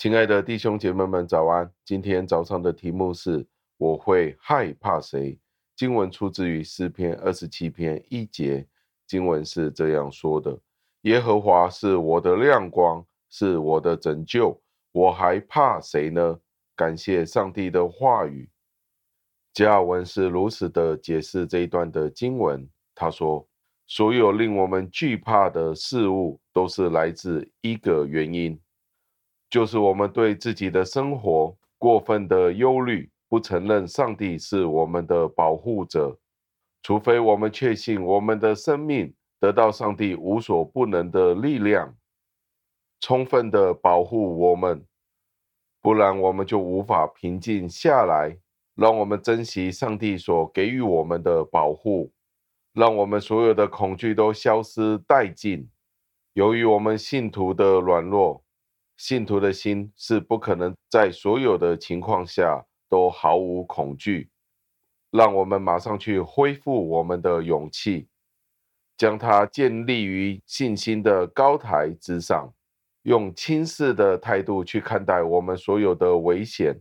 亲爱的弟兄姐妹们，早安！今天早上的题目是：我会害怕谁？经文出自于诗篇二十七篇一节，经文是这样说的：耶和华是我的亮光，是我的拯救，我还怕谁呢？感谢上帝的话语。加尔文是如此的解释这一段的经文，他说：所有令我们惧怕的事物，都是来自一个原因。就是我们对自己的生活过分的忧虑，不承认上帝是我们的保护者。除非我们确信我们的生命得到上帝无所不能的力量，充分的保护我们，不然我们就无法平静下来。让我们珍惜上帝所给予我们的保护，让我们所有的恐惧都消失殆尽。由于我们信徒的软弱。信徒的心是不可能在所有的情况下都毫无恐惧。让我们马上去恢复我们的勇气，将它建立于信心的高台之上，用轻视的态度去看待我们所有的危险。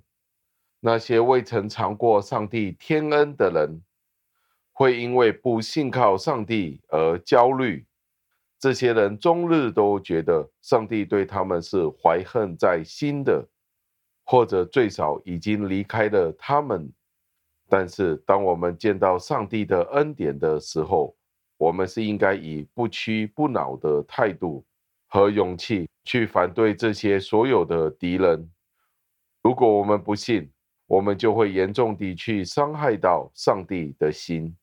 那些未曾尝过上帝天恩的人，会因为不信靠上帝而焦虑。这些人终日都觉得上帝对他们是怀恨在心的，或者最少已经离开了他们。但是，当我们见到上帝的恩典的时候，我们是应该以不屈不挠的态度和勇气去反对这些所有的敌人。如果我们不信，我们就会严重地去伤害到上帝的心。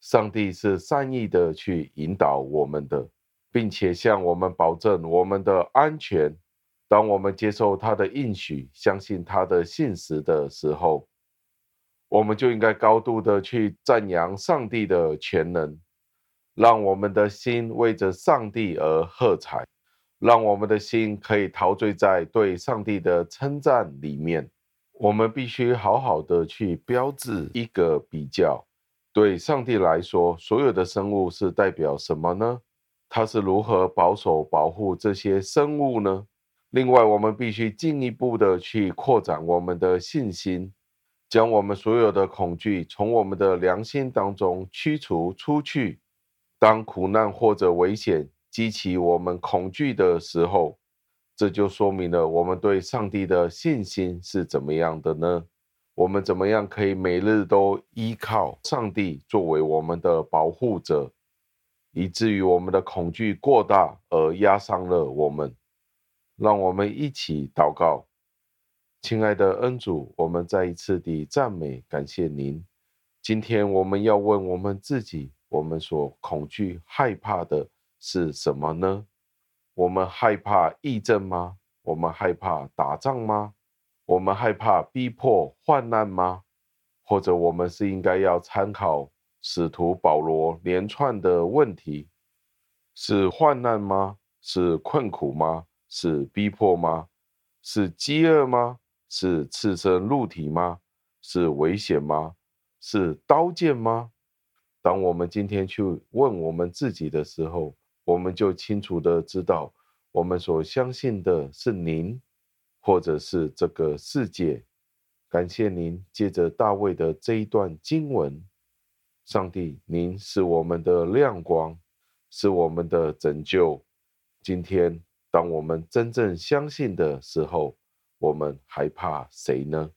上帝是善意的去引导我们的，并且向我们保证我们的安全。当我们接受他的应许，相信他的信实的时候，我们就应该高度的去赞扬上帝的全能，让我们的心为着上帝而喝彩，让我们的心可以陶醉在对上帝的称赞里面。我们必须好好的去标志一个比较。对上帝来说，所有的生物是代表什么呢？他是如何保守、保护这些生物呢？另外，我们必须进一步的去扩展我们的信心，将我们所有的恐惧从我们的良心当中驱除出去。当苦难或者危险激起我们恐惧的时候，这就说明了我们对上帝的信心是怎么样的呢？我们怎么样可以每日都依靠上帝作为我们的保护者，以至于我们的恐惧过大而压伤了我们？让我们一起祷告，亲爱的恩主，我们再一次地赞美感谢您。今天我们要问我们自己：我们所恐惧害怕的是什么呢？我们害怕疫症吗？我们害怕打仗吗？我们害怕逼迫患难吗？或者我们是应该要参考使徒保罗连串的问题：是患难吗？是困苦吗？是逼迫吗？是饥饿吗？是赤身露体吗？是危险吗？是刀剑吗？当我们今天去问我们自己的时候，我们就清楚地知道，我们所相信的是您。或者是这个世界，感谢您借着大卫的这一段经文，上帝，您是我们的亮光，是我们的拯救。今天，当我们真正相信的时候，我们还怕谁呢？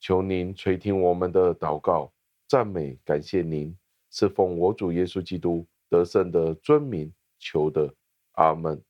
求您垂听我们的祷告，赞美感谢您，是奉我主耶稣基督得胜的尊名求的，阿门。